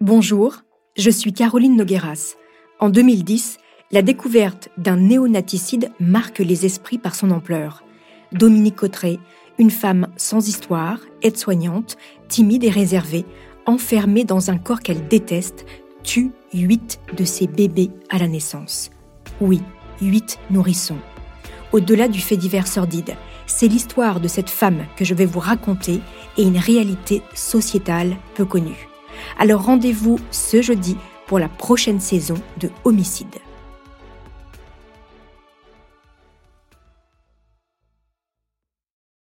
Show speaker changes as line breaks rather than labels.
Bonjour, je suis Caroline Nogueras. En 2010, la découverte d'un néonaticide marque les esprits par son ampleur. Dominique Cotteret, une femme sans histoire, aide-soignante, timide et réservée, enfermée dans un corps qu'elle déteste, tue huit de ses bébés à la naissance. Oui, huit nourrissons. Au-delà du fait divers sordide, c'est l'histoire de cette femme que je vais vous raconter et une réalité sociétale peu connue. Alors rendez-vous ce jeudi pour la prochaine saison de Homicide.